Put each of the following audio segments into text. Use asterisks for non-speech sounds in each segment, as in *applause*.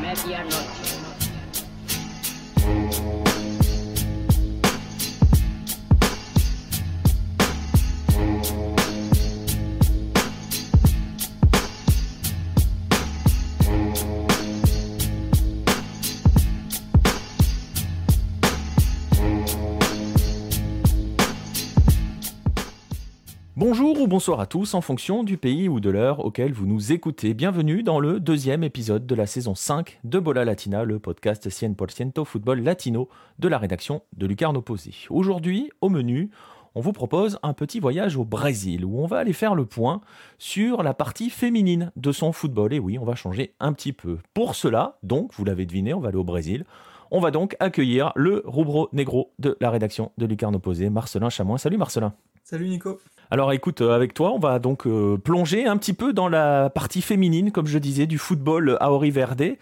Medianoche. Bonsoir à tous en fonction du pays ou de l'heure auquel vous nous écoutez. Bienvenue dans le deuxième épisode de la saison 5 de Bola Latina, le podcast 100% football latino de la rédaction de Lucarno Posé. Aujourd'hui, au menu, on vous propose un petit voyage au Brésil où on va aller faire le point sur la partie féminine de son football. Et oui, on va changer un petit peu. Pour cela, donc, vous l'avez deviné, on va aller au Brésil. On va donc accueillir le rubro negro de la rédaction de Lucarno Posé, Marcelin Chamois. Salut Marcelin. Salut Nico. Alors écoute, euh, avec toi, on va donc euh, plonger un petit peu dans la partie féminine, comme je disais, du football à Ori Verde.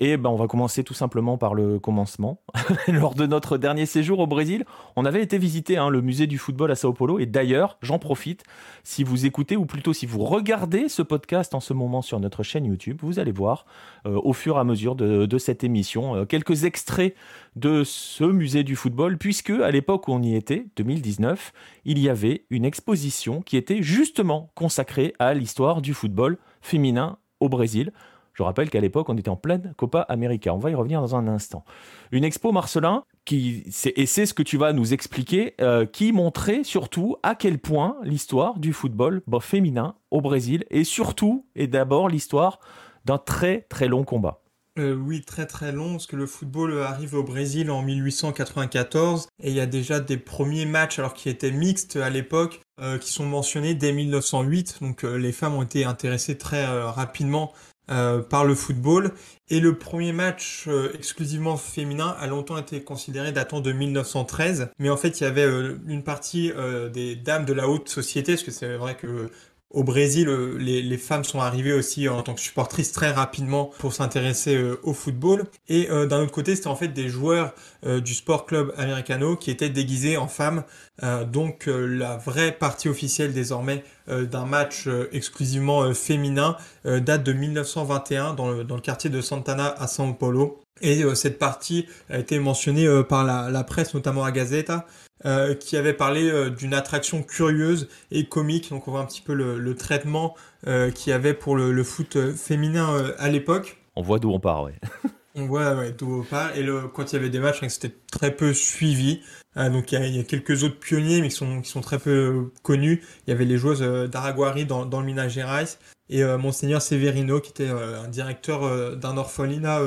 Et ben, on va commencer tout simplement par le commencement. *laughs* Lors de notre dernier séjour au Brésil, on avait été visiter hein, le musée du football à Sao Paulo. Et d'ailleurs, j'en profite, si vous écoutez, ou plutôt si vous regardez ce podcast en ce moment sur notre chaîne YouTube, vous allez voir euh, au fur et à mesure de, cette émission euh, quelques extraits de ce musée du football, puisque à l'époque où on y était, 2019, il y avait une exposition qui était justement consacrée à l'histoire du football féminin au Brésil. Je rappelle qu'à l'époque, on était en pleine Copa América. On va y revenir dans un instant. Une expo Marcelin, qui, et c'est ce que tu vas nous expliquer, euh, qui montrait surtout à quel point l'histoire du football féminin au Brésil, et surtout et d'abord l'histoire d'un très très long combat. Euh, oui, très très long, parce que le football arrive au Brésil en 1894 et il y a déjà des premiers matchs, alors qui étaient mixtes à l'époque, euh, qui sont mentionnés dès 1908. Donc les femmes ont été intéressées très rapidement euh, par le football. Et le premier match euh, exclusivement féminin a longtemps été considéré datant de 1913. Mais en fait, il y avait euh, une partie des dames de la haute société, parce que c'est vrai que au Brésil, euh, les, femmes sont arrivées aussi en tant que supportrices très rapidement pour s'intéresser euh, au football. Et euh, d'un autre côté, c'était en fait des joueurs du Sport Club Americano qui étaient déguisés en femmes. donc la vraie partie officielle désormais d'un match exclusivement féminin date de 1921 dans le, quartier de Santana à São Paulo. Et cette partie a été mentionnée par la presse, notamment à Gazeta, euh, qui avait parlé euh, d'une attraction curieuse et comique. Donc on voit un petit peu le, traitement euh, qu'il y avait pour le, foot féminin à l'époque. On voit d'où on part, ouais. *laughs* on voit d'où on part. Et le, quand il y avait des matchs, c'était très peu suivi. donc il y, a, quelques autres pionniers, mais qui sont, qui sont très peu connus. Il y avait les joueuses d'Araguari dans, dans le Minas Gerais et Monseigneur Severino, qui était un directeur d'un orphelinat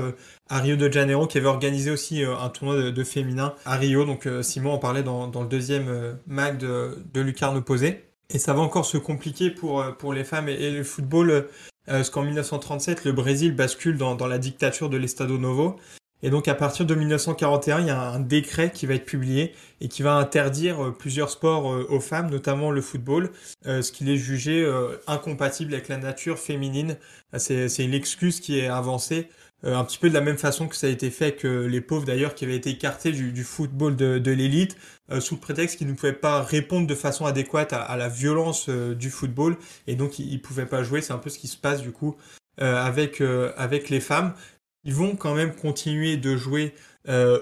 à Rio de Janeiro qui avait organisé aussi euh, un tournoi de, féminin à Rio. Donc euh, Simon en parlait dans, le deuxième euh, mag de, de Lucarne Posé. Et ça va encore se compliquer pour, pour les femmes et, le football, parce qu'en 1937, le Brésil bascule dans, dans la dictature de l'Estado Novo. Et donc à partir de 1941, il y a un décret qui va être publié et qui va interdire plusieurs sports aux femmes, notamment le football, ce qui est jugé incompatible avec la nature féminine. C'est une excuse qui est avancée euh, un petit peu de la même façon que ça a été fait que les pauvres d'ailleurs qui avaient été écartés du, football de, l'élite euh, sous le prétexte qu'ils ne pouvaient pas répondre de façon adéquate à, la violence euh, du football et donc ils, ne pouvaient pas jouer. C'est un peu ce qui se passe du coup avec avec les femmes. Ils vont quand même continuer de jouer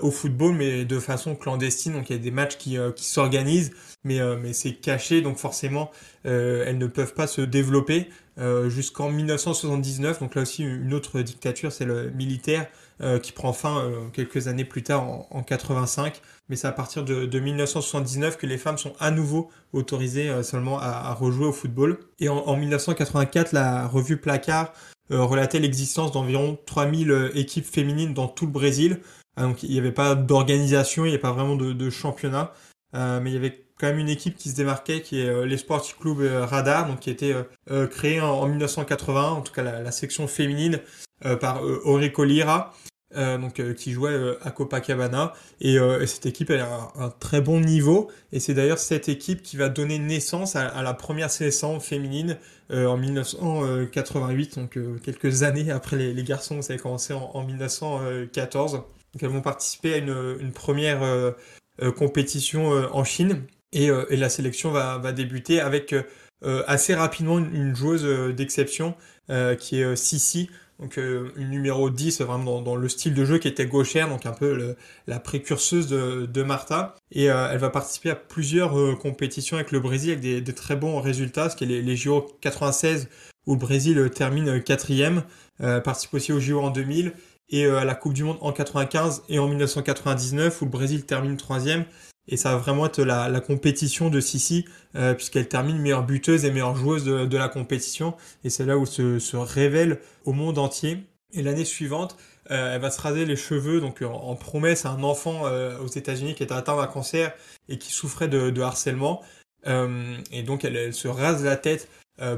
au football mais de façon clandestine. Donc il y a des matchs qui, qui s'organisent mais mais c'est caché donc forcément elles ne peuvent pas se développer. Euh, jusqu'en 1979. Donc là aussi une autre dictature, c'est le militaire euh, qui prend fin euh, quelques années plus tard en, 85. Mais c'est à partir de, 1979 que les femmes sont à nouveau autorisées seulement à, rejouer au football. Et en, 1984, la revue Placard relatait l'existence d'environ 3000 équipes féminines dans tout le Brésil. Ah, donc il n'y avait pas d'organisation, il n'y avait pas vraiment de, de championnat. mais il y avait quand même une équipe qui se démarquait, qui est euh, les Sporting Club euh, Radar, donc qui a été euh, créé en, 1980, en tout cas la, section féminine par Aurico Lira. Donc qui jouait à Copacabana. Et, cette équipe elle a un, très bon niveau. Et c'est d'ailleurs cette équipe qui va donner naissance à, la première sélection féminine en 1988 donc quelques années après les, garçons. Ça a commencé en, 1914 donc elles vont participer à une, première compétition en Chine. Et, euh, la sélection va, débuter avec euh, assez rapidement une, joueuse d'exception qui est Sissi, donc une numéro 10 vraiment dans, le style de jeu qui était gauchère, donc un peu la précurseuse de, de Martha. Et elle va participer à plusieurs compétitions avec le Brésil avec des, très bons résultats, ce qui est les, les JO 96 où le Brésil termine quatrième, participe aussi aux JO en 2000 et à la Coupe du Monde en 95 et en 1999 où le Brésil termine troisième et ça va vraiment être la, compétition de Sissi, euh, puisqu'elle termine meilleure buteuse et meilleure joueuse de, la compétition. Et c'est là où se, se révèle au monde entier. Et l'année suivante, euh, elle va se raser les cheveux, donc en, promesse à un enfant euh, aux États-Unis qui était atteint d'un cancer et qui souffrait de, harcèlement. et donc elle, se rase la tête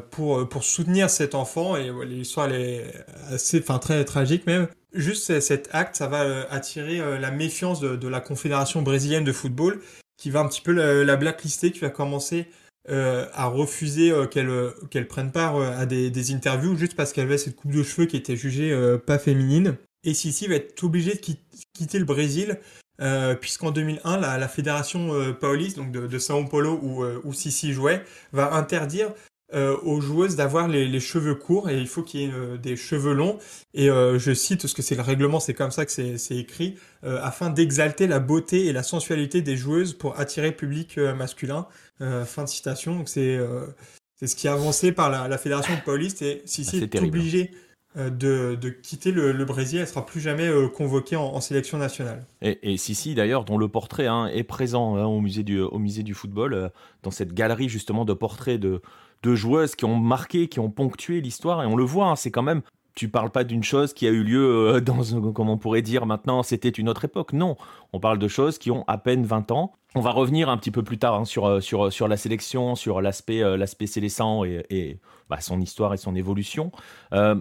pour, pour soutenir cet enfant. Et l'histoire est assez, enfin très tragique même. Juste cet acte, ça va euh, attirer euh, la méfiance de, la Confédération brésilienne de football, qui va un petit peu la, blacklister, qui va commencer euh, à refuser qu'elle prenne part à des, interviews juste parce qu'elle avait cette coupe de cheveux qui était jugée pas féminine. Et Sissi va être obligée de quitter le Brésil puisqu'en 2001, la, fédération pauliste, donc de, de Sao Paulo où, où Sissi jouait, va interdire euh, aux joueuses d'avoir les, cheveux courts et il faut qu'il y ait euh, des cheveux longs. Et euh, je cite, parce que c'est le règlement, c'est comme ça que c'est écrit, afin d'exalter la beauté et la sensualité des joueuses pour attirer le public masculin. fin de citation. Donc c'est ce qui est avancé par la, fédération de Pauliste. Et si ah, c'est obligé de, quitter le, Brésil, elle sera plus jamais convoquée en, sélection nationale. Et, et Sissi, d'ailleurs, dont le portrait hein, est présent hein, au, musée du, au musée du football, dans cette galerie justement de portraits de, de joueuses qui ont marqué, qui ont ponctué l'histoire. Et on le voit, hein, c'est quand même tu parles pas d'une chose qui a eu lieu euh, *laughs* dans, comme on pourrait dire maintenant, c'était une autre époque. Non, on parle de choses qui ont à peine 20 ans. On va revenir un petit peu plus tard hein, sur, euh, sur, sur la sélection, sur l'aspect euh, l'aspect et, bah, son histoire et son évolution.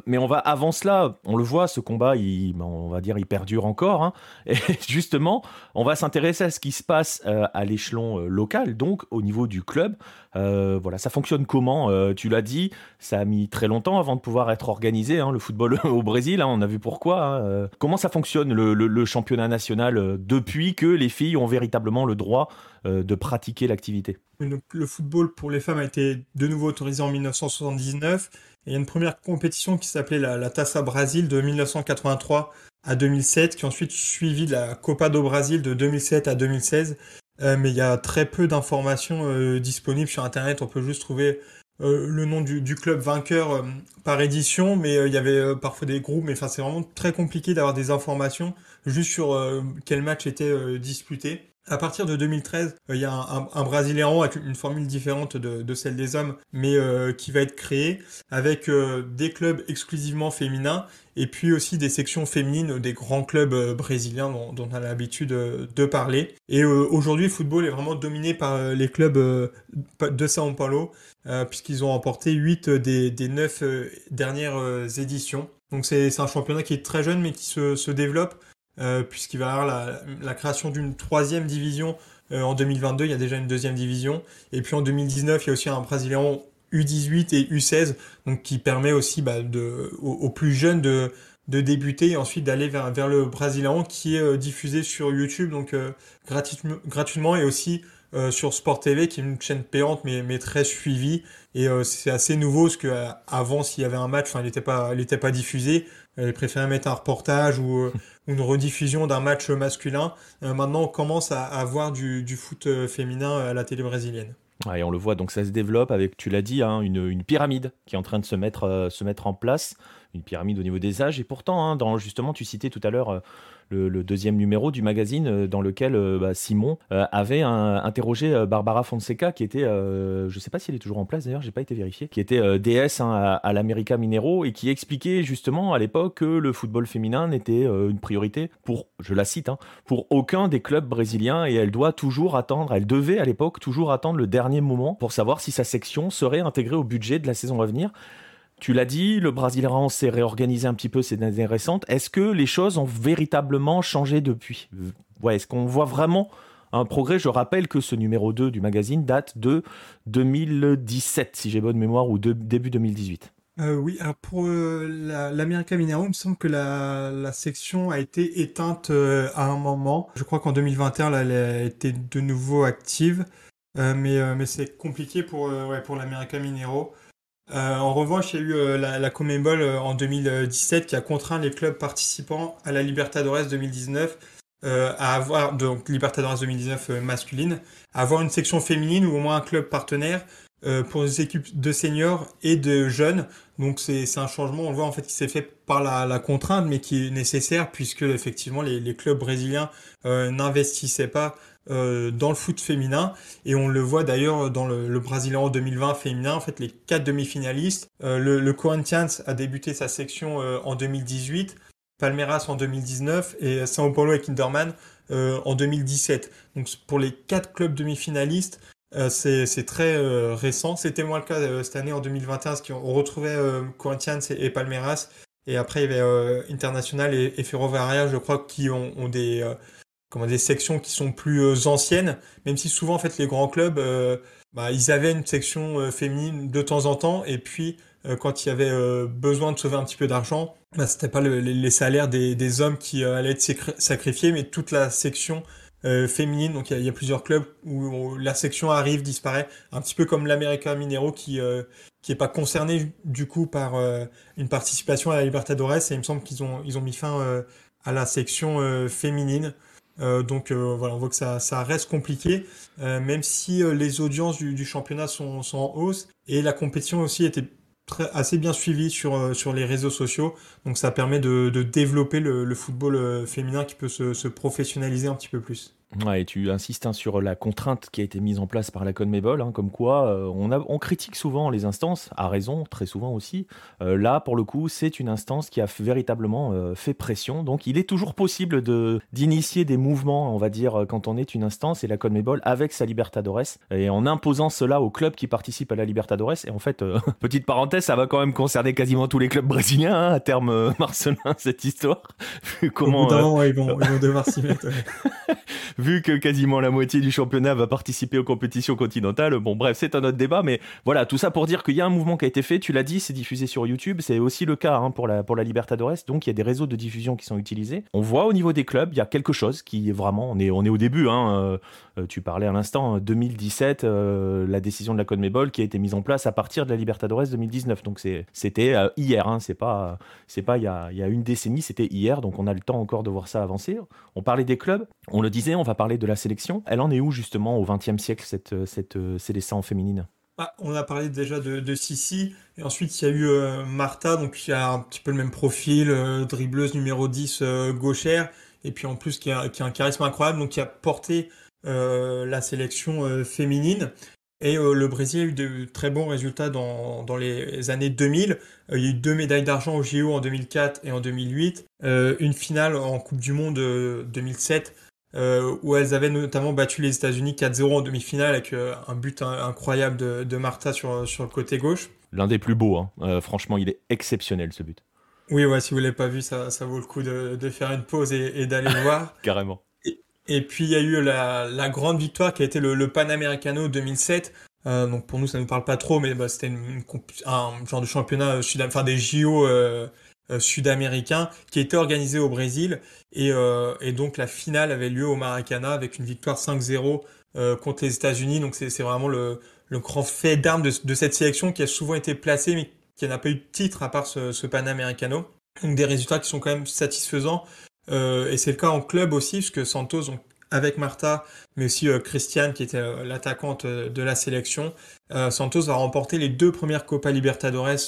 mais on va avant cela, on le voit, ce combat, bah, on va dire, il perdure encore. Hein. et *laughs* justement, on va s'intéresser à ce qui se passe à l'échelon local, donc au niveau du club. Euh, voilà, ça fonctionne comment euh, Tu l'as dit, ça a mis très longtemps avant de pouvoir être organisé, hein, le football *laughs* au Brésil, on a vu pourquoi. Euh. comment ça fonctionne le, championnat national depuis que les filles ont véritablement le droit de pratiquer l'activité Le football pour les femmes a été de nouveau autorisé en 1979. il y a une première compétition qui s'appelait la, la Brasil de 1983 à 2007, qui ensuite suivi la Copa do Brasil de 2007 à 2016, euh, mais il y a très peu d'informations euh, disponibles sur Internet. On peut juste trouver euh, le nom du, club vainqueur par édition, mais il y avait parfois des groupes. Mais c'est vraiment très compliqué d'avoir des informations juste sur quel match était disputé. À partir de 2013, il y a un, un, avec une formule différente de, celle des hommes, mais qui va être créé avec des clubs exclusivement féminins et puis aussi des sections féminines des grands clubs euh, brésiliens dont, on a l'habitude euh, de parler. Et euh, aujourd'hui, le football est vraiment dominé par les clubs de São Paulo, puisqu'ils ont remporté 8 des, des 9 dernières éditions. Donc c'est un championnat qui est très jeune mais qui se développe, puisqu'il va y avoir la, création d'une troisième division en 2022, il y a déjà une deuxième division. Et puis en 2019, il y a aussi un Brésilien U18 et U16, donc qui permet aussi bah, de, aux, plus jeunes de, débuter et ensuite d'aller vers, le Brésilien qui est euh, diffusé sur YouTube donc euh, gratuitement, gratuitement et aussi euh, sur Sport TV qui est une chaîne payante mais, mais très suivie. Et c'est assez nouveau parce que avant s'il y avait un match enfin il n'était pas il était pas diffusé. Ils préféraient mettre un reportage ou, *laughs* une rediffusion d'un match masculin. Maintenant on commence à, à voir du, du foot féminin à la télé brésilienne. Et on le voit, donc ça se développe avec, tu l'as dit, hein, une, une, pyramide qui est en train de se mettre, euh, se mettre en place, une pyramide au niveau des âges. Et pourtant, hein, dans, justement, tu citais tout à l'heure le, deuxième numéro du magazine euh, dans lequel euh, bah, Simon euh, avait interrogé Barbara Fonseca, qui était, je ne sais pas si elle est toujours en place d'ailleurs, j'ai pas été vérifié, qui était DS hein, à, à l'America Minero et qui expliquait justement à l'époque que le football féminin n'était une priorité pour, je la cite, hein, pour aucun des clubs brésiliens et elle doit toujours attendre, elle devait à l'époque toujours attendre le dernier moment pour savoir si sa section serait intégrée au budget de la saison à venir. Tu l'as dit, le Brésilien s'est réorganisé un petit peu ces années récentes. Est-ce que les choses ont véritablement changé depuis? Ouais, Est-ce qu'on voit vraiment un progrès? Je rappelle que ce numéro 2 du magazine date de 2017, si j'ai bonne mémoire, ou début 2018. Euh, oui, alors pour euh, l'America Minero, il me semble que la, section a été éteinte euh, à un moment. Je crois qu'en 2021, elle a été de nouveau active. mais, mais c'est compliqué pour, ouais, pour l'América Minero. En revanche, il y a eu la, la Comebol en 2017 qui a contraint les clubs participants à la Libertadores 2019 à avoir, donc Libertadores 2019 masculine, à avoir une section féminine ou au moins un club partenaire euh, pour des équipes de seniors et de jeunes. Donc c'est un changement, on le voit en fait qui s'est fait par la, contrainte, mais qui est nécessaire puisque effectivement les, les clubs brésiliens euh, n'investissaient pas euh, dans le foot féminin et on le voit d'ailleurs dans le, le Brésilien 2020 féminin. En fait, les quatre demi-finalistes, euh, le, Corinthians a débuté sa section euh, en 2018. Palmeiras en 2019 et Sao Paulo et Kinderman en 2017. Donc pour les quatre clubs demi-finalistes, c'est très récent. C'était moins le cas cette année en 2021, parce qu'on retrouvait Corinthians et, Palmeiras. Et après, il y avait International et, et, Ferrovaria, je crois, qui ont des, comment, des sections qui sont plus anciennes. Même si souvent, en fait, les grands clubs, bah, ils avaient une section féminine de temps en temps. Et puis, quand il y avait besoin de sauver un petit peu d'argent, bah, c'était pas le, les, salaires des, hommes qui allaient être sacrifiés, mais toute la section euh, féminine. Donc il y, a plusieurs clubs où, la section arrive, disparaît, un petit peu comme l'América Minero qui euh, qui est pas concerné du coup par euh, une participation à la Libertadores. Et il me semble qu'ils ont ils ont mis fin à la section féminine. Donc voilà, on voit que ça, reste compliqué, même si les audiences du, championnat sont, en hausse et la compétition aussi était assez bien suivie sur, les réseaux sociaux. Donc ça permet de, développer le, football féminin qui peut se professionnaliser un petit peu plus. Ouais, et tu insistes hein, sur la contrainte qui a été mise en place par la CONMEBOL, hein, comme quoi euh, on, a, on, critique souvent les instances, à raison, très souvent aussi. Euh, là, pour le coup, c'est une instance qui a véritablement euh, fait pression. Donc, il est toujours possible de d'initier des mouvements, on va dire, quand on est une instance et la CONMEBOL avec sa Libertadores, et en imposant cela aux clubs qui participent à la Libertadores. Et en fait, *laughs* petite parenthèse, ça va quand même concerner quasiment tous les clubs brésiliens, hein, à terme *laughs* Marcelin, cette histoire. Comment, Au ils, vont, *laughs* ils vont devoir s'y mettre. Vu que quasiment la moitié du championnat va participer aux compétitions continentales. Bon, bref, c'est un autre débat, mais voilà, tout ça pour dire qu'il y a un mouvement qui a été fait. Tu l'as dit, c'est diffusé sur YouTube. C'est aussi le cas hein, pour, la, pour la Libertadores. Donc, il y a des réseaux de diffusion qui sont utilisés. On voit au niveau des clubs, il y a quelque chose qui est vraiment. On est, on est au début. Hein, euh, tu parlais à l'instant, 2017, euh, la décision de la CONMEBOL qui a été mise en place à partir de la Libertadores 2019. Donc, c'était euh, hier. Hein, c'est pas, c'est pas il y, a, y a une décennie, c'était hier. Donc, on a le temps encore de voir ça avancer. On parlait des clubs. On le disait, on va parler de la sélection. Elle en est où justement au XXe siècle, cette, cette euh, sélection féminine ah, on a parlé déjà de, de Sissi, et ensuite il y a eu euh, Martha, donc qui a un petit peu le même profil, euh, dribbleuse numéro 10 gauchère, et puis en plus qui a, qui a, un charisme incroyable, donc qui a porté la sélection féminine. Et le Brésil a eu de très bons résultats dans, dans les années 2000. il y a eu deux médailles d'argent au JO en 2004 et en 2008, une finale en Coupe du Monde 2007 euh, où elles avaient notamment battu les États-Unis 4-0 en demi-finale avec euh, un but incroyable de, de, Martha sur, sur le côté gauche. L'un des plus beaux, hein. euh, franchement, il est exceptionnel ce but. Oui, ouais, si vous l'avez pas vu, ça, ça vaut le coup de, de faire une pause et, et d'aller le voir. *laughs* Carrément. Et, et, puis il y a eu la, la, grande victoire qui a été le, le Panamericano 2007. Euh, donc pour nous, ça ne nous parle pas trop, mais bah, c'était un genre de championnat enfin des JO sud-américain qui était organisé au Brésil et, euh, et, donc la finale avait lieu au Maracana avec une victoire 5-0 euh, contre les États-Unis. Donc c'est vraiment le, le, grand fait d'armes de, de, cette sélection qui a souvent été placée mais qui n'a pas eu de titre à part ce, ce Panamericano. Donc des résultats qui sont quand même satisfaisants. Euh, et c'est le cas en club aussi, puisque Santos, donc, avec Martha, mais aussi Christiane, qui était l'attaquante de la sélection, Santos a remporté les deux premières Copa Libertadores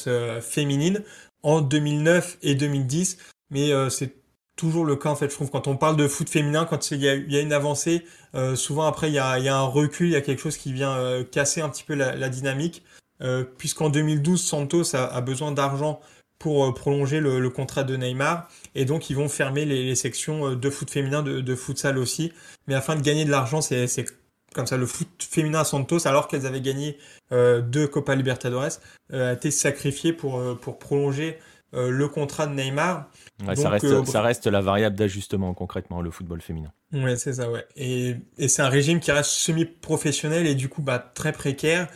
féminines en 2009 et 2010, mais c'est toujours le cas en fait. Je trouve quand on parle de foot féminin, quand il y a, une avancée, euh, souvent après il y, a, un recul, il y a quelque chose qui vient euh, casser un petit peu la, dynamique. Euh, puisqu'en 2012, Santos a, besoin d'argent pour euh, prolonger le, contrat de Neymar, et donc ils vont fermer les, sections de foot féminin, de, de futsal aussi. Mais afin de gagner de l'argent, c'est comme ça, le foot féminin à Santos, alors qu'elles avaient gagné deux Copa Libertadores, a été sacrifié pour, prolonger le contrat de Neymar. Ouais, Donc, ça, reste, euh, ça reste la variable d'ajustement concrètement, le football féminin. Ouais, c'est ça, ouais. Et, et c'est un régime qui reste semi-professionnel et du coup bah, très précaire.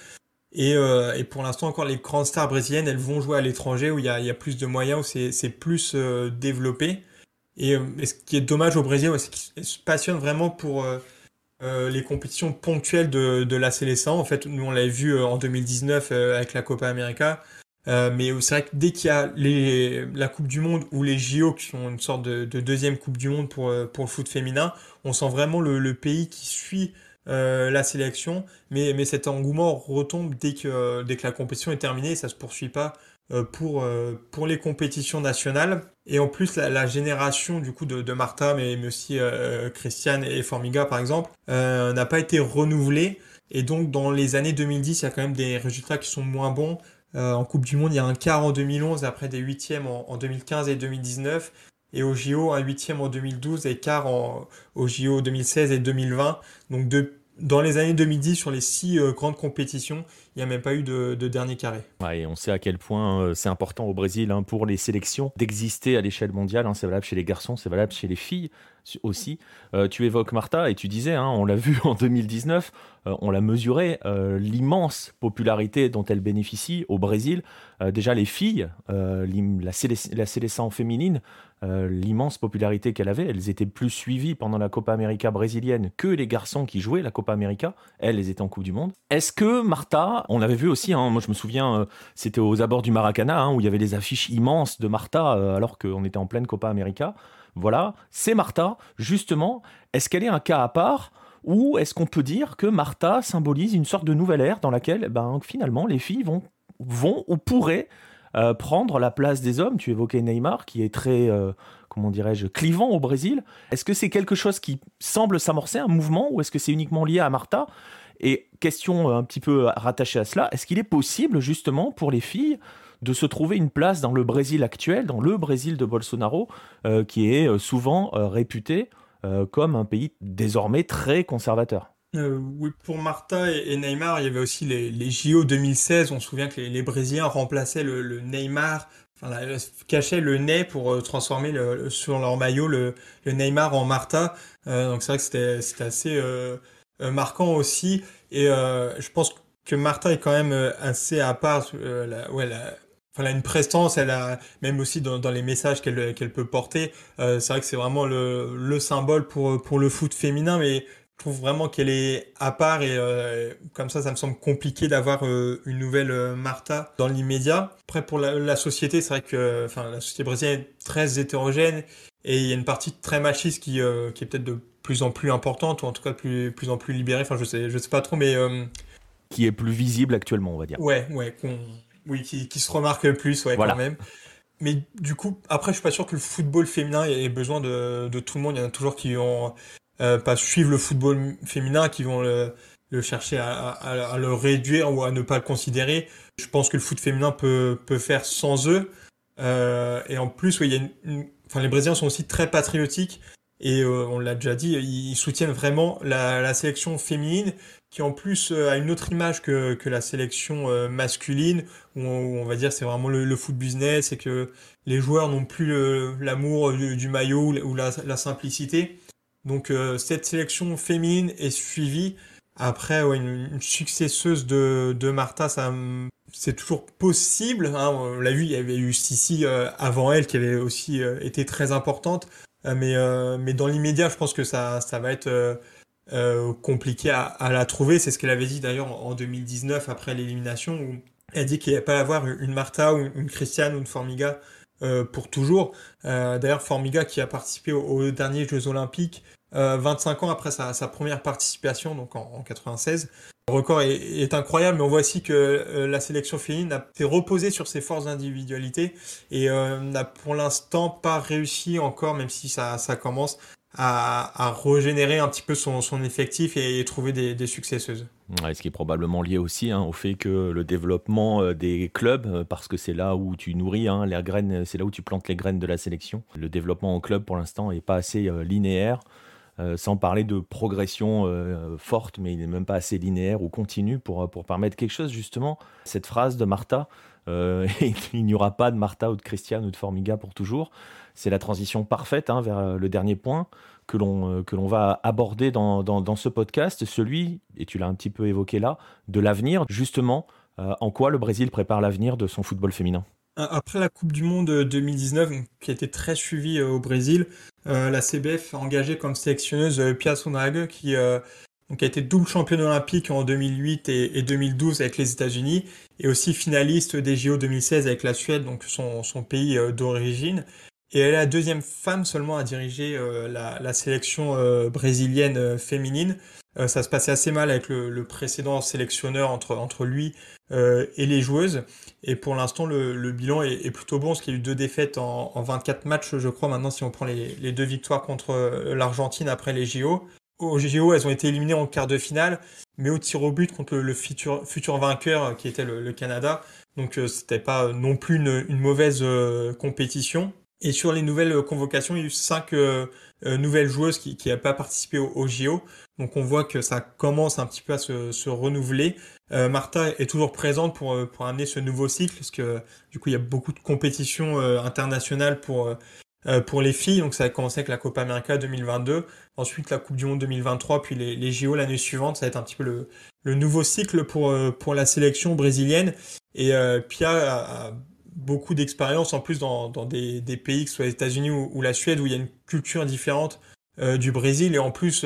Et, euh, et pour l'instant, encore les grandes stars brésiliennes, elles vont jouer à l'étranger où il y a, y a, plus de moyens, où c'est plus développé. Et, et, ce qui est dommage au Brésil, ouais, c'est qu'ils se passionnent vraiment pour les compétitions ponctuelles de, de la Célestin. En fait, nous, on l'avait vu en 2019 avec la Copa América. Mais c'est vrai que dès qu'il y a les, la Coupe du Monde ou les JO, qui sont une sorte de, deuxième Coupe du Monde pour, pour le foot féminin, on sent vraiment le, le pays qui suit euh, la sélection, mais, mais cet engouement retombe dès que, dès que la compétition est terminée, ça se poursuit pas euh, pour, euh, pour les compétitions nationales. Et en plus, la, génération du coup de, de Martha, mais, mais aussi Christiane et Formiga par exemple, n'a pas été renouvelée. Et donc dans les années 2010, il y a quand même des résultats qui sont moins bons. En Coupe du Monde, il y a un quart en 2011, après des huitièmes en, en 2015 et 2019 et au JO un huitième en 2012 et quart en, au JO 2016 et 2020. Donc dans les années 2010, sur les six euh, grandes compétitions, il n'y a même pas eu de, dernier carré. et on sait à quel point euh, c'est important au Brésil hein, pour les sélections d'exister à l'échelle mondiale. Hein. c'est valable chez les garçons, c'est valable chez les filles aussi. Euh, tu évoques Martha et tu disais, hein, on l'a vu en 2019, on l'a mesuré, l'immense popularité dont elle bénéficie au Brésil. déjà les filles, la, sélection féminine, euh, l'immense popularité qu'elle avait. Elles étaient plus suivies pendant la Copa América brésilienne que les garçons qui jouaient la Copa América. Elles, elles étaient en Coupe du Monde. Est-ce que Martha, on l'avait vu aussi, hein, moi je me souviens, euh, c'était aux abords du Maracana, hein, où il y avait des affiches immenses de Martha, euh, alors qu'on était en pleine Copa América. Voilà, c'est Martha, justement. Est-ce qu'elle est un cas à part ou est-ce qu'on peut dire que Martha symbolise une sorte de nouvelle ère dans laquelle ben, finalement les filles vont, vont ou pourraient euh, prendre la place des hommes? Tu évoquais Neymar, qui est très, comment dirais-je, clivant au Brésil. Est-ce que c'est quelque chose qui semble s'amorcer, un mouvement, ou est-ce que c'est uniquement lié à Marta Et question un petit peu rattachée à cela, est-ce qu'il est possible justement pour les filles de se trouver une place dans le Brésil actuel, dans le Brésil de Bolsonaro, euh, qui est souvent réputé comme un pays désormais très conservateur? Euh, oui, pour Martha et, Neymar, il y avait aussi les, JO 2016. On se souvient que les, Brésiliens remplaçaient le, Neymar, enfin, cachaient le nez pour euh, transformer sur leur maillot le, Neymar en Martha. Euh, donc c'est vrai que c'était assez marquant aussi. Et je pense que Martha est quand même assez à part. La, ouais, elle a une prestance, elle a même aussi dans, les messages qu'elle qu'elle peut porter. c'est vrai que c'est vraiment le, le symbole pour pour le foot féminin, mais je trouve vraiment qu'elle est à part et euh, comme ça, ça me semble compliqué d'avoir euh, une nouvelle euh, Martha dans l'immédiat. Après, pour la, société, c'est vrai que enfin, la société brésilienne est très hétérogène et il y a une partie très machiste qui, qui est peut-être de plus en plus importante ou en tout cas plus, plus en plus libérée. Enfin, je sais, je sais pas trop, mais qui est plus visible actuellement, on va dire. Ouais, ouais, oui, qui, qui, se remarque plus, ouais, quand même. Mais du coup, après, je suis pas sûr que le football féminin ait besoin de, de tout le monde. Il y en a toujours qui ont euh, pas suivre le football féminin, qui vont le, le chercher à, à, à, le réduire ou à ne pas le considérer. Je pense que le foot féminin peut, peut faire sans eux. Euh, et en plus, oui, il y a une, enfin, les Brésiliens sont aussi très patriotiques et euh, on l'a déjà dit, ils soutiennent vraiment la, la sélection féminine qui en plus euh, a une autre image que, que la sélection euh, masculine où on, va dire c'est vraiment le, le, foot business et que les joueurs n'ont plus l'amour du, du, maillot ou la, la simplicité. Donc euh, cette sélection féminine est suivie. Après, ouais, une, successeuse de, de Martha, ça, c'est toujours possible. Hein. On l'a vu, il y avait eu Sissi euh, avant elle qui avait aussi euh, été très importante. Mais, mais dans l'immédiat, je pense que ça, ça va être compliqué à, la trouver. C'est ce qu'elle avait dit d'ailleurs en 2019 après l'élimination où elle dit qu'il n'y a pas à avoir une Martha ou une Christiane ou une Formiga pour toujours. D'ailleurs, Formiga qui a participé aux derniers Jeux Olympiques 25 euh, ans après sa, première participation, donc en, 96. Le record est, incroyable, mais on voit aussi que euh, la sélection féminine a été reposée sur ses forces d'individualité et euh, n'a pour l'instant pas réussi encore, même si ça, commence, à, régénérer un petit peu son, effectif et, trouver des, successeuses. ce qui est probablement lié aussi hein, au fait que le développement des clubs, parce que c'est là où tu nourris hein, les graines, c'est là où tu plantes les graines de la sélection. Le développement en club pour l'instant n'est pas assez linéaire. Euh, sans parler de progression euh, forte, mais il n'est même pas assez linéaire ou continu pour, pour permettre quelque chose, justement. Cette phrase de Martha, euh, *laughs* il n'y aura pas de Martha ou de Christiane ou de Formiga pour toujours, c'est la transition parfaite hein, vers le dernier point que l'on que l'on va aborder dans, dans, dans, ce podcast, celui, et tu l'as un petit peu évoqué là, de l'avenir, justement, en quoi le Brésil prépare l'avenir de son football féminin? Après la Coupe du Monde 2019, qui a été très suivie au Brésil, la CBF a engagé comme sélectionneuse Pia Sondrague, qui donc a été double championne olympique en 2008 et, 2012 avec les États-Unis, et aussi finaliste des JO 2016 avec la Suède, donc son, pays euh, d'origine. Et elle est la deuxième femme seulement à diriger euh, la, la, sélection euh, brésilienne féminine. ça se passait assez mal avec le, le précédent sélectionneur entre, entre lui et les joueuses. Et pour l'instant, le, le, bilan est, est, plutôt bon, parce qu'il y a eu deux défaites en, en 24 matchs, je crois, maintenant, si on prend les, les deux victoires contre l'Argentine après les JO au GGO, elles ont été éliminées en quart de finale, mais au tir au but contre le futur, futur vainqueur euh, qui était le, Canada. Donc euh, c'était pas non plus une, mauvaise euh, compétition. Et sur les nouvelles convocations, il y a eu cinq nouvelles joueuses qui n'avaient pas participé au, au, JO. Donc on voit que ça commence un petit peu à se, se renouveler. Martha est toujours présente pour, pour amener ce nouveau cycle, parce que du coup il y a beaucoup de compétitions internationales pour euh, pour les filles, donc ça a commencé avec la Copa América 2022, ensuite la Coupe du Monde 2023, puis les, les JO l'année suivante. Ça va être un petit peu le, le nouveau cycle pour, euh, pour la sélection brésilienne. Et euh, Pia a, beaucoup d'expérience en plus dans, dans des, pays, que ce soit les États-Unis ou, la Suède, où il y a une culture différente du Brésil et en plus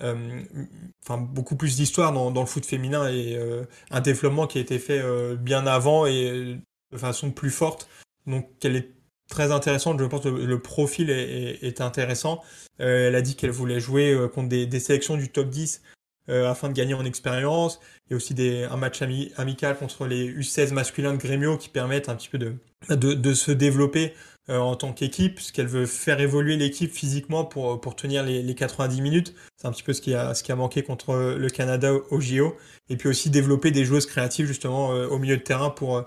enfin beaucoup plus d'histoire dans, le foot féminin et un développement qui a été fait bien avant et de façon plus forte. Donc, qu'elle est très intéressante. Je pense que le profil est, intéressant. Euh, elle a dit qu'elle voulait jouer euh, contre des, sélections du top 10 euh, afin de gagner en expérience. Il y a aussi des, un match amical contre les U16 masculins de Grêmio qui permettent un petit peu de, de, se développer en tant qu'équipe, puisqu'elle veut faire évoluer l'équipe physiquement pour, pour tenir les, les 90 minutes. C'est un petit peu ce qui, a, ce qui a manqué contre le Canada au JO. Et puis aussi développer des joueuses créatives justement au milieu de terrain pour,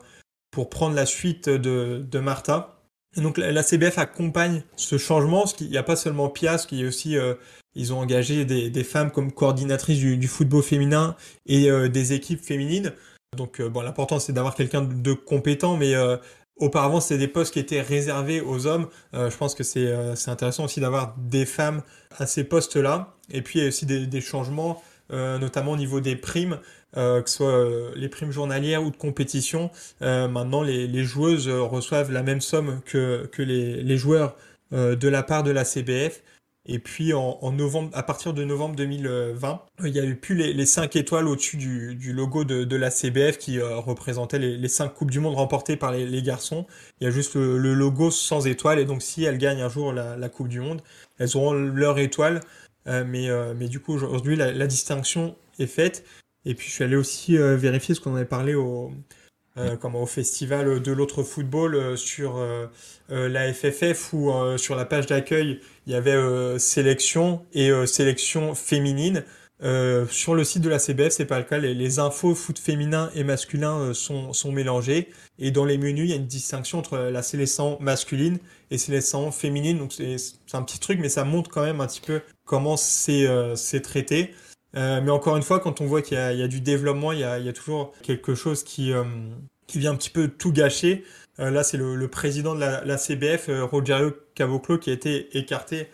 pour prendre la suite de, de Martha. Donc la CBF accompagne ce changement, parce qu'il n'y a pas seulement Pias, qu'il y a aussi, euh, ils ont engagé des, femmes comme coordinatrices du, football féminin et euh, des équipes féminines. Donc euh, bon, l'important c'est d'avoir quelqu'un de compétent, mais auparavant c'était des postes qui étaient réservés aux hommes. je pense que c'est intéressant aussi d'avoir des femmes à ces postes-là. Et puis il y a aussi des changements, notamment au niveau des primes. Euh, que ce soit euh, les primes journalières ou de compétition. Euh, maintenant, les, joueuses reçoivent la même somme que, que les, joueurs de la part de la CBF. Et puis en, novembre, à partir de novembre 2020, il y a plus les, les 5 étoiles au-dessus du, logo de, la CBF qui représentait les, les 5 Coupes du Monde remportées par les, garçons. Il y a juste le, logo sans étoile et donc si elles gagnent un jour la, Coupe du Monde, elles auront leur étoile. mais, mais du coup aujourd'hui la distinction est faite et puis je suis allé aussi euh, vérifier ce qu'on avait parlé au, euh, au festival de l'autre football euh, sur la FFF où sur la page d'accueil il y avait sélection et sélection féminine. sur le site de la CBF, c'est pas le cas. Les, infos foot féminin et masculin sont, sont mélangées. Et dans les menus, il y a une distinction entre la sélection masculine et sélection féminine. Donc c'est un petit truc, mais ça montre quand même un petit peu comment c'est traité. Euh, mais encore une fois, quand on voit qu'il y, y, a du développement, il y a, il y a toujours quelque chose qui, euh, qui vient un petit peu tout gâcher. Euh, là, c'est le, le, président de la, la CBF, Rogerio Cavoclo, qui a été écarté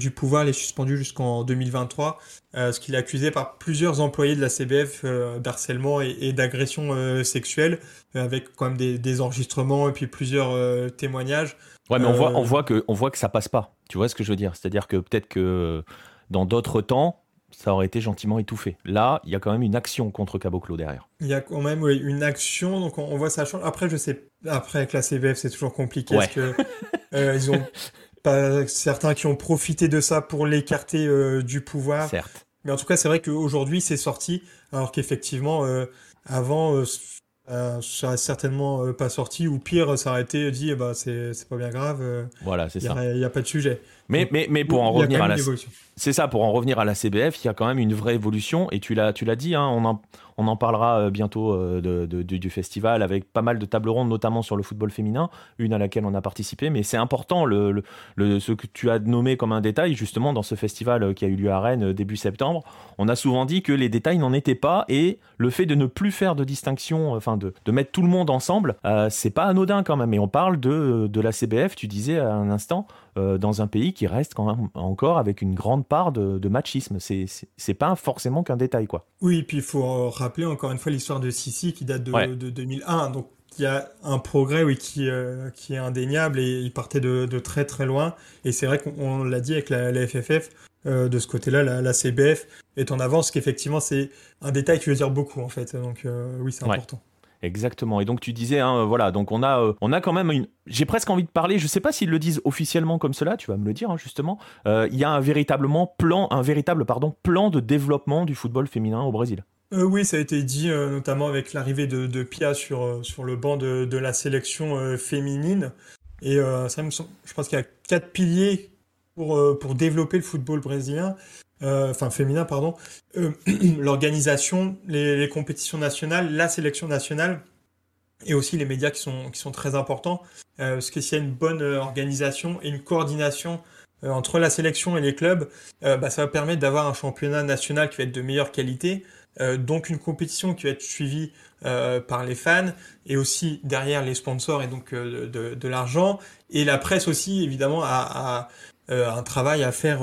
du pouvoir, il est suspendu jusqu'en 2023, ce qu'il est accusé par plusieurs employés de la CBF d'harcèlement et, et d'agression sexuelle, avec quand même des, des, enregistrements et puis plusieurs témoignages. Ouais, mais on voit, on voit que, on voit que ça passe pas. Tu vois ce que je veux dire? C'est-à-dire que peut-être que dans d'autres temps, ça aurait été gentiment étouffé. Là, il y a quand même une action contre Caboclo derrière. Il y a quand même oui, une action, donc on, voit ça change. Après, je sais, après avec la CBF, c'est toujours compliqué parce que euh, ils ont *laughs* pas certains qui ont profité de ça pour l'écarter euh, du pouvoir. Certes. Mais en tout cas, c'est vrai qu'aujourd'hui, c'est sorti, alors qu'effectivement, euh, avant, euh, ça certainement pas sorti, ou pire, été dit, bah, c'est pas bien grave. voilà, c'est ça. Il n'y a, pas de sujet. Mais, mais, mais pour en revenir à la, c'est ça, pour en revenir à la CBF, il y a quand même une vraie évolution. Et tu l'as, tu l'as dit, hein, on, en, on en parlera euh, bientôt euh, du festival avec pas mal de tables rondes, notamment sur le football féminin, une à laquelle on a participé. Mais c'est important, ce que tu as nommé comme un détail, justement, dans ce festival euh, qui a eu lieu à Rennes début septembre. On a souvent dit que les détails n'en étaient pas. Et le fait de ne plus faire de distinction, enfin de, mettre tout le monde ensemble, c'est pas anodin quand même. Et on parle de la CBF, tu disais à un instant, dans un pays qui reste quand même encore avec une grande part de, de machisme. C'est pas forcément qu'un détail, quoi. Oui, puis il faut rappeler encore une fois l'histoire de Sissi qui date de, de 2001, donc qu'il y a un progrès oui, qui, qui est indéniable et il partait de, de très très loin. Et c'est vrai qu'on l'a dit avec la, la FFF, de ce côté-là, la, la, CBF est en avance, qu'effectivement c'est un détail qui veut dire beaucoup en fait. Donc oui, c'est important. Exactement. Et donc tu disais, hein, voilà, donc on a, euh, on a quand même une. J'ai presque envie de parler. Je ne sais pas s'ils le disent officiellement comme cela. Tu vas me le dire hein, justement. Euh, il y a un véritablement plan, un véritable pardon, plan de développement du football féminin au Brésil. Euh, oui, ça a été dit notamment avec l'arrivée de, Pia sur, sur le banc de, de la sélection féminine. Et ça me je pense qu'il y a quatre piliers pour, pour développer le football brésilien. Enfin féminin, pardon, *clears throat* l'organisation, les, compétitions nationales, la sélection nationale et aussi les médias qui sont, qui sont très importants. Euh, parce que s'il y a une bonne euh, organisation et une coordination euh, entre la sélection et les clubs, euh, bah, ça va permettre d'avoir un championnat national qui va être de meilleure qualité, euh, donc une compétition qui va être suivie par les fans et aussi derrière les sponsors et donc de, l'argent. Et la presse aussi, évidemment, a, a un travail à faire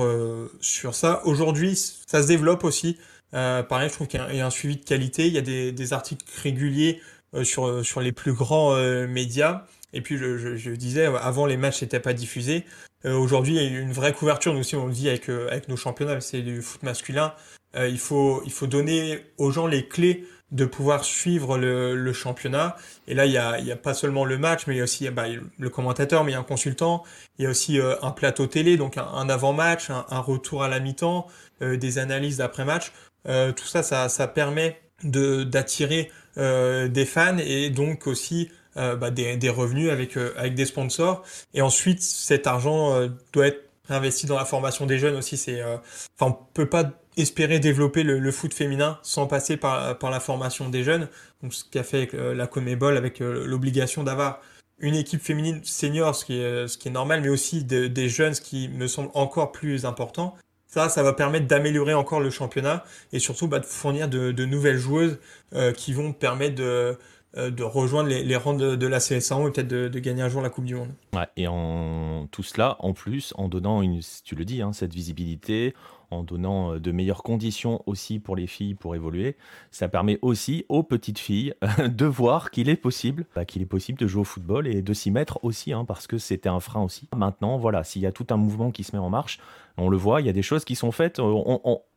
sur ça. Aujourd'hui, ça se développe aussi. pareil, je trouve qu'il y, a un suivi de qualité, il y a des, articles réguliers euh, sur, euh, sur les plus grands euh, médias. Et puis, je, disais, avant, les matchs n'étaient pas diffusés. Aujourd'hui, il y a une vraie couverture. Nous aussi, on le dit avec, avec nos championnats, c'est du foot masculin. il, faut, il faut donner aux gens les clés de pouvoir suivre le, le championnat. Et là, il y a, y a pas seulement le match, mais il y a aussi bah, le commentateur, mais il y a un consultant. Il y a aussi euh, un plateau télé, donc un, avant-match, un, retour à la mi-temps, euh, des analyses d'après-match. Euh, tout ça, ça, ça permet d'attirer euh, des fans et donc aussi euh, bah, des, des, revenus avec, euh, avec des sponsors. Et ensuite, cet argent doit être investi dans la formation des jeunes aussi. C'est, enfin, on peut pas espérer développer le, foot féminin sans passer par, la formation des jeunes. Donc, ce qu'a fait avec la Comebol, avec l'obligation d'avoir une équipe féminine senior, ce qui est, ce qui est normal, mais aussi de, des jeunes, ce qui me semble encore plus important. Ça, ça va permettre d'améliorer encore le championnat et surtout bah, de fournir de, nouvelles joueuses euh, qui vont permettre de, euh, rejoindre les, rangs de, la CS1 et peut-être de, gagner un jour la Coupe du Monde. Et en tout cela, en plus, en donnant, une, tu le dis, hein, cette visibilité, en donnant euh, de meilleures conditions aussi pour les filles pour évoluer, ça permet aussi aux petites filles *laughs* de voir qu'il est possible, bah, qu'il est possible de jouer au football et de s'y mettre aussi, hein, parce que c'était un frein aussi. Maintenant, voilà, s'il y a tout un mouvement qui se met en marche, on le voit, il y a des choses qui sont faites.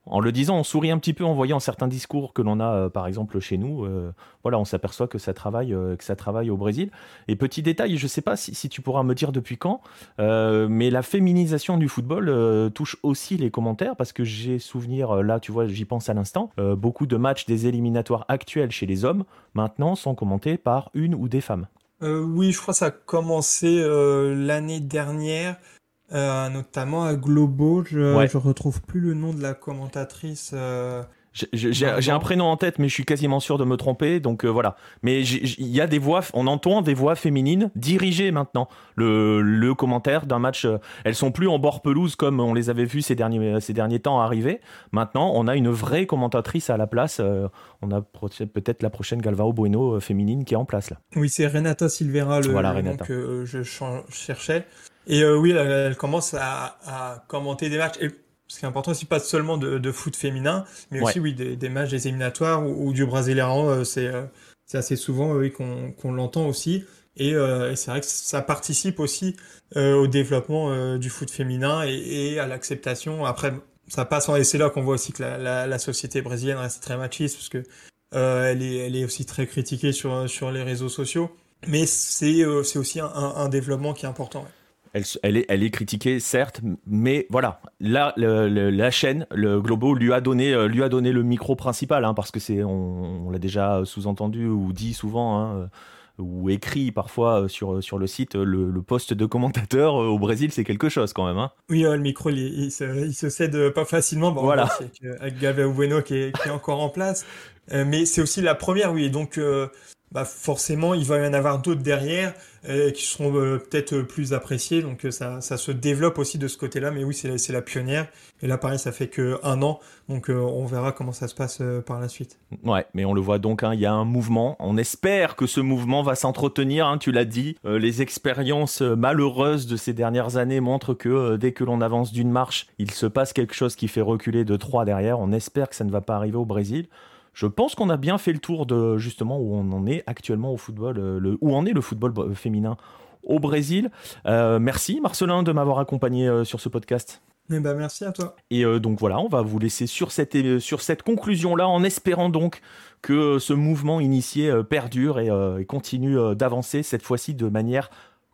En le disant, on sourit un petit peu en voyant certains discours que l'on a, euh, par exemple, chez nous. Euh, voilà, on s'aperçoit que ça travaille, euh, que ça travaille au Brésil. Et petit détail, je ne sais pas si, tu pourras me dire depuis quand, mais la féminisation du football touche aussi les commentaires parce que j'ai souvenir, là, tu vois, j'y pense à l'instant, beaucoup de matchs des éliminatoires actuels chez les hommes maintenant sont commentés par une ou des femmes. oui, je crois que ça a commencé l'année dernière. Euh, notamment à Globo, je, ouais. je retrouve plus le nom de la commentatrice. Euh... J'ai un prénom en tête, mais je suis quasiment sûr de me tromper. Donc euh, voilà. Mais il y a des voix, on entend des voix féminines dirigées maintenant. Le, le commentaire d'un match, elles sont plus en bord pelouse comme on les avait vues ces derniers, ces derniers temps arriver. Maintenant, on a une vraie commentatrice à la place. On a peut-être la prochaine Galvao Bueno féminine qui est en place là. Oui, c'est Renata Silveira, le, voilà, le nom que je cherchais. Et euh, oui, elle, elle commence à, à, commenter des matchs. Et ce qui est important aussi, pas seulement de, de foot féminin, mais aussi oui, des, des, matchs des éliminatoires ou, ou du Brasileirão. Euh, c'est euh, assez souvent oui, qu'on qu l'entend aussi. Et, euh, et c'est vrai que ça participe aussi euh, au développement euh, du foot féminin et, et à l'acceptation. Après, ça passe en... Et c'est là qu'on voit aussi que la, la, la, société brésilienne reste très machiste, parce que elle, est, elle est aussi très critiquée sur, sur les réseaux sociaux. Mais c'est aussi un, un, développement qui est important. Ouais. Elle, elle, est, elle est critiquée, certes, mais voilà, le, le, la chaîne, le Globo, lui a donné, euh, lui a donné le micro principal, hein, parce que c'est, on, on l'a déjà sous-entendu ou dit souvent, hein, ou écrit parfois sur, sur le site, le, le poste de commentateur au Brésil, c'est quelque chose quand même. Hein. Oui, euh, le micro, il, il, se, il, se, cède pas facilement. Bon, voilà. Avec Gabriel Bueno qui est, qui est encore en place. Euh, mais c'est aussi la première, oui. Donc, euh, bah forcément, il va y en avoir d'autres derrière euh, qui seront euh, peut-être plus appréciés. Donc euh, ça, se développe aussi de ce côté-là. Mais oui, c'est la pionnière. Et là, pareil, ça fait que un an. Donc euh, on verra comment ça se passe euh, par la suite. Ouais, mais on le voit donc, hein, il y a un mouvement. On espère que ce mouvement va s'entretenir. Hein, tu l'as dit. Euh, les expériences malheureuses de ces dernières années montrent que dès que l'on avance d'une marche, il se passe quelque chose qui fait reculer de trois derrière. On espère que ça ne va pas arriver au Brésil je pense qu'on a bien fait le tour de justement où on en est actuellement au football, le, où en est le football féminin au Brésil. merci Marcelin de m'avoir accompagné sur ce podcast. Eh ben, merci à toi. Et donc voilà, on va vous laisser sur cette, sur cette conclusion-là en espérant donc que ce mouvement initié perdure et, continue d'avancer, cette fois-ci de manière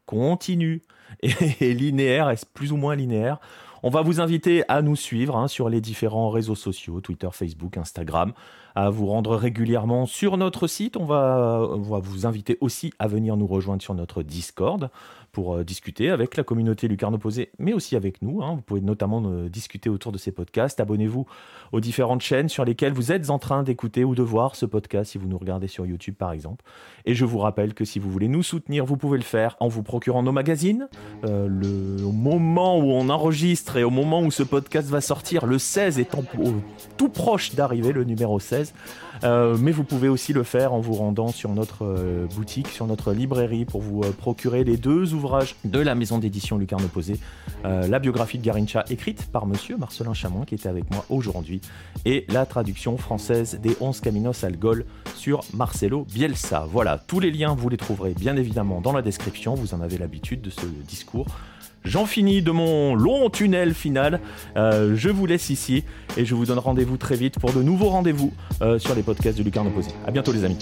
continue et, *laughs* linéaire, et plus ou moins linéaire. On va vous inviter à nous suivre hein, sur les différents réseaux sociaux, Twitter, Facebook, Instagram, à vous rendre régulièrement sur notre site. On va, on va vous inviter aussi à venir nous rejoindre sur notre Discord pour euh, discuter avec la communauté Lucarne Opposé, mais aussi avec nous. Hein. Vous pouvez notamment euh, discuter autour de ces podcasts. Abonnez-vous aux différentes chaînes sur lesquelles vous êtes en train d'écouter ou de voir ce podcast, si vous nous regardez sur YouTube par exemple. Et je vous rappelle que si vous voulez nous soutenir, vous pouvez le faire en vous procurant nos magazines. Euh, le, au moment où on enregistre et au moment où ce podcast va sortir, le 16 étant tout proche d'arriver, le numéro 16. Mais vous pouvez aussi le faire en vous rendant sur notre boutique, sur notre librairie pour vous procurer les deux ouvrages de la maison d'édition Lucarne euh, la biographie de Garincha écrite par monsieur Marcelin Chamoin qui était avec moi aujourd'hui, et la traduction française des 11 Caminos al Gol sur Marcelo Bielsa. Voilà, tous les liens vous les trouverez bien évidemment dans la description, vous en avez l'habitude de ce discours. J'en finis de mon long tunnel final. Euh, je vous laisse ici et je vous donne rendez-vous très vite pour de nouveaux rendez-vous euh, sur les podcasts de Lucarne Opposé. A bientôt les amis.